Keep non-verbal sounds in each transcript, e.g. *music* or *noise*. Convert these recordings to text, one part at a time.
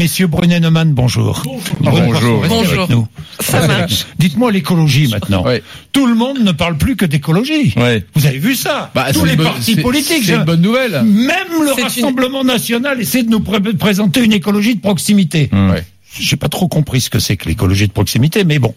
Messieurs Brunet-Neumann, bonjour. Bonjour. Bonjour. nous. Ça marche. Dites-moi l'écologie maintenant. Tout le monde ne parle plus que d'écologie. Vous avez vu ça? Bah, Tous les partis politiques. C'est une bonne nouvelle. Même le une- Rassemblement national essaie de nous pré- présenter une écologie de proximité. Ouais. J'ai pas trop compris ce que c'est que l'écologie de proximité, mais bon.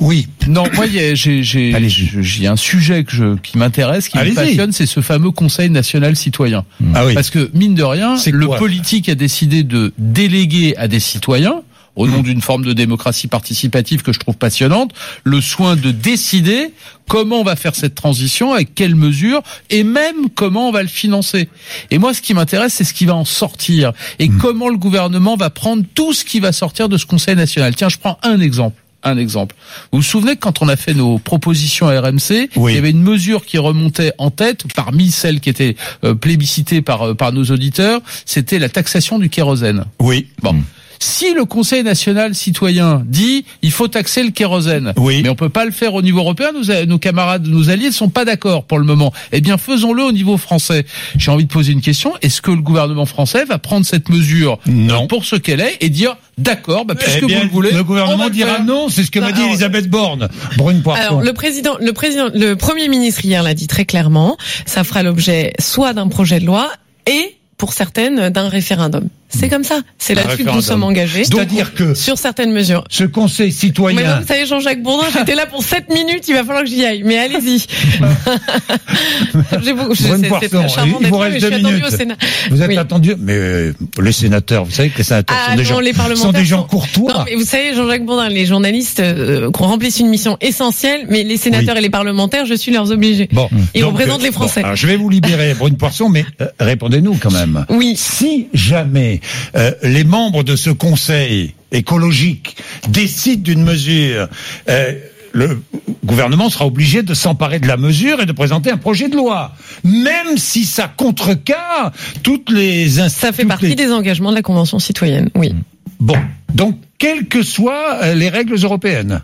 Oui. Non, moi, j'ai un sujet que je, qui m'intéresse, qui me passionne, c'est ce fameux Conseil national citoyen. Ah oui. Parce que mine de rien, C'est le politique a décidé de déléguer à des citoyens au nom d'une forme de démocratie participative que je trouve passionnante, le soin de décider comment on va faire cette transition, avec quelles mesures, et même comment on va le financer. Et moi, ce qui m'intéresse, c'est ce qui va en sortir, et comment le gouvernement va prendre tout ce qui va sortir de ce Conseil national. Tiens, je prends un exemple. Un exemple. Vous vous souvenez que quand on a fait nos propositions à RMC, Oui. il y avait une mesure qui remontait en tête, parmi celles qui étaient euh, plébiscitées par, euh, par nos auditeurs, c'était la taxation du kérosène. Oui. Bon. Si le Conseil national citoyen dit il faut taxer le kérosène, Oui. mais on peut pas le faire au niveau européen, nos, a- nos camarades, nos alliés ne sont pas d'accord pour le moment. Eh bien, faisons-le au niveau français. J'ai envie de poser une question est-ce que le gouvernement français va prendre cette mesure Non. euh, pour ce qu'elle est et dire d'accord, bah, puisque Eh bien, vous le voulez, le gouvernement dira faire. non, c'est ce que m'a dit alors- Elisabeth Borne. Brune. Alors le président, le président, le premier ministre hier l'a dit très clairement. Ça fera l'objet soit d'un projet de loi et pour certaines d'un référendum. C'est comme ça. C'est là-dessus que nous sommes engagés. C'est-à-dire que sur certaines mesures. ce conseil Mais citoyen non, vous savez, Jean-Jacques Bourdin, j'étais là pour 7 minutes, il va falloir que j'y aille. Mais allez-y. *laughs* Il vous reste mais deux minutes. au Sénat. Vous êtes Oui. attendu, mais euh, les sénateurs, vous savez que les sénateurs Ah sont des non, gens, les sont des gens courtois. Non, mais vous savez, Jean-Jacques Bourdin, les journalistes euh, qu'on remplissent une mission essentielle, mais les sénateurs Oui. et les parlementaires, je suis leurs obligés. Bon, Ils donc, représentent euh, les Français. bon, alors, je vais vous libérer, Brune Poisson, mais euh, répondez-nous quand même. Oui. Si jamais euh, les membres de ce conseil écologique décident d'une mesure, euh, le gouvernement sera obligé de s'emparer de la mesure et de présenter un projet de loi, même si ça contrecarre toutes les Ça fait partie les- des engagements de la Convention citoyenne, oui. Bon, donc quelles que soient euh, les règles européennes.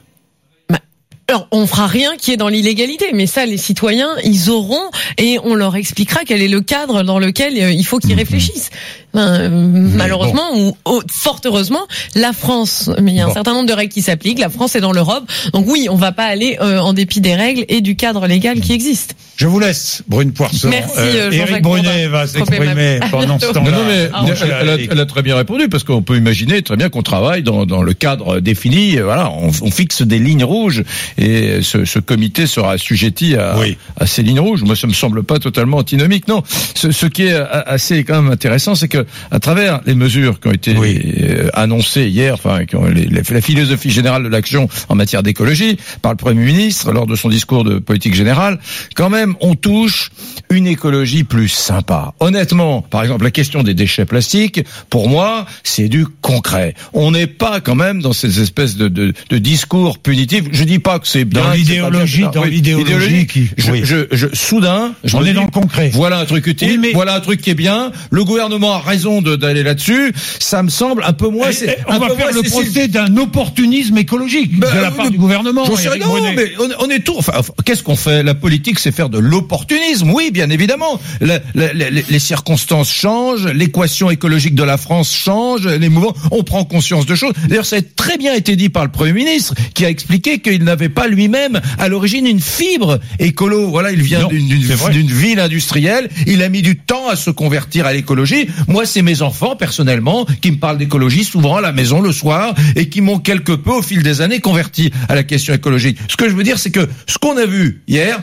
Alors, on fera rien qui est dans l'illégalité, mais ça, les citoyens, ils auront et on leur expliquera quel est le cadre dans lequel il faut qu'ils réfléchissent. Euh, malheureusement ou oh, fort heureusement, la France, mais il y a Bon. un certain nombre de règles qui s'appliquent. La France est dans l'Europe, donc oui, on va pas aller euh, en dépit des règles et du cadre légal qui existe. Je vous laisse, Brune Poisson. Merci, euh, Éric Jean-Jacques Brunet va s'exprimer *laughs* pendant ce temps-là. Non, non, mais Ah, elle, elle a, elle a très bien répondu parce qu'on peut imaginer très bien qu'on travaille dans, dans le cadre défini. euh, Voilà, on, on fixe des lignes rouges et ce, ce comité sera assujetti à, Oui. à ces lignes rouges. Moi, ça me semble pas totalement antinomique. Non, ce, ce qui est assez quand même intéressant, c'est que à travers les mesures qui ont été Oui. euh, annoncées hier, enfin, qui ont les- les- la philosophie générale de l'action en matière d'écologie par le Premier ministre lors de son discours de politique générale, quand même, on touche une écologie plus sympa. Honnêtement, par exemple, la question des déchets plastiques, pour moi, c'est du concret. On n'est pas quand même dans ces espèces de, de, de discours punitifs. Je dis pas que c'est bien. Dans l'idéologie, dans oui, l'idéologie qui- Je, oui. je, je- soudain, je On me est dis, dans le concret. Voilà un truc utile. Oui, mais- Voilà un truc qui est bien. Le gouvernement a raison d'aller là-dessus. Ça me semble un peu moins. Eh, c'est- eh, on va faire le procès d'un opportunisme écologique bah, de la oui, part du gouvernement. J'en sais rien, mais on, on est tout. Enfin, qu'est-ce qu'on fait? La politique, c'est faire de l'opportunisme. Oui, bien évidemment. La- la- la- les, circonstances changent, l'équation écologique de la France change, les mouvements. On prend conscience de choses. D'ailleurs, ça a très bien été dit par le Premier ministre, qui a expliqué qu'il n'avait pas lui-même à l'origine une fibre écolo. Voilà, il vient d'une ville industrielle. Il a mis du temps à se convertir à l'écologie. Moi, c'est mes enfants, personnellement, qui me parlent d'écologie souvent à la maison le soir et qui m'ont quelque peu, au fil des années, converti à la question écologique. Ce que je veux dire, c'est que ce qu'on a vu hier,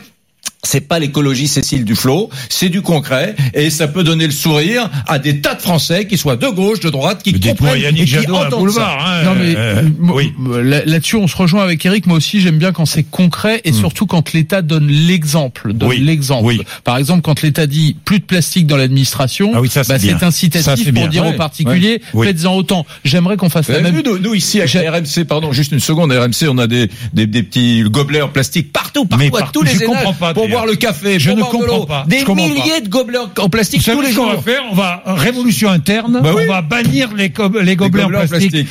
c'est pas l'écologie Cécile Duflot, c'est du concret et ça peut donner le sourire à des tas de Français qui soient de gauche, de droite, qui Mais comprennent Yannick et qui Jadot entendent Boulevard. ça. hein, Non mais euh, moi- oui. là- là-dessus on se rejoint avec Eric. Moi aussi j'aime bien quand c'est concret et surtout quand l'État donne l'exemple. Donne Hmm. Oui, l'exemple. oui. Par exemple quand l'État dit plus de plastique dans l'administration, Ah oui, ça, c'est bah, c'est incitatif Ça, c'est pour bien. dire Ouais, aux particuliers ouais. Faites-en autant. J'aimerais qu'on fasse Vous la même. vu, nous, nous, ici à J'ai- RMC, pardon, juste une seconde, à RMC, on a des, des, des petits gobelets en plastique partout, partout, Mais à partout, tous les je comprends pas. Boire le café, Je pour ne boire comprends pas. Des comprends milliers de gobelets en Vous plastique savez tous les ce qu'on jours. va faire On va révolution interne. Bah oui. On va bannir les, co- les gobelets en gobelets en plastique,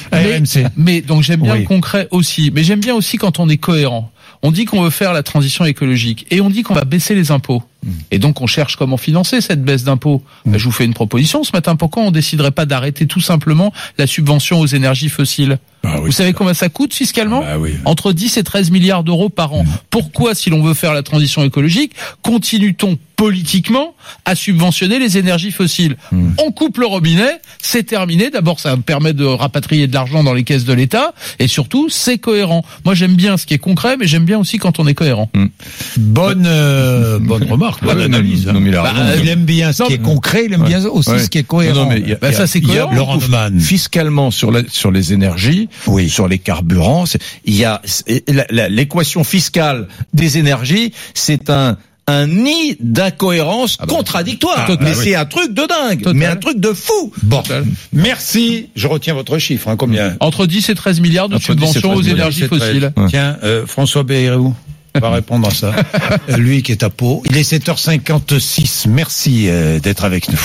Mais, donc j'aime bien Oui. le concret aussi. Mais j'aime bien aussi quand on est cohérent. On dit qu'on veut faire la transition écologique et on dit qu'on va baisser les impôts. Et donc on cherche comment financer cette baisse d'impôts. Ben, je vous fais une proposition ce matin. Pourquoi on déciderait pas d'arrêter tout simplement la subvention aux énergies fossiles Ah oui, Vous savez combien ça coûte fiscalement Ah oui. Entre 10 et 13 milliards d'euros par an. Pourquoi, si l'on veut faire la transition écologique, continue-t-on politiquement à subventionner les énergies fossiles On coupe le robinet, c'est terminé. D'abord, ça permet de rapatrier de l'argent dans les caisses de l'État, et surtout, c'est cohérent. Moi, j'aime bien ce qui est concret, mais j'aime bien aussi quand on est cohérent. Bonne, euh, bonne remarque, non, mais il Bah, aime bien ce qui est concret, il aime bien aussi Ouais. ce qui est cohérent. Non, non, mais y a- Bah, ça, c'est cohérent. Laurent fiscalement sur la, sur les énergies, Oui. sur les carburants, il y a l'équation fiscale des énergies, c'est un un nid d'incohérence contradictoire. Ah, bah mais c'est un truc de dingue, Total. mais un truc de fou. Bon, merci. Je retiens votre chiffre. Hein, combien Entre 10 et 13 milliards de Entre 10 et subventions 13 aux énergies fossiles. Ouais. Tiens, euh, François Bayrou va répondre à ça. *laughs* Lui qui est à Pau. Il est 7h56. Merci euh, d'être avec nous.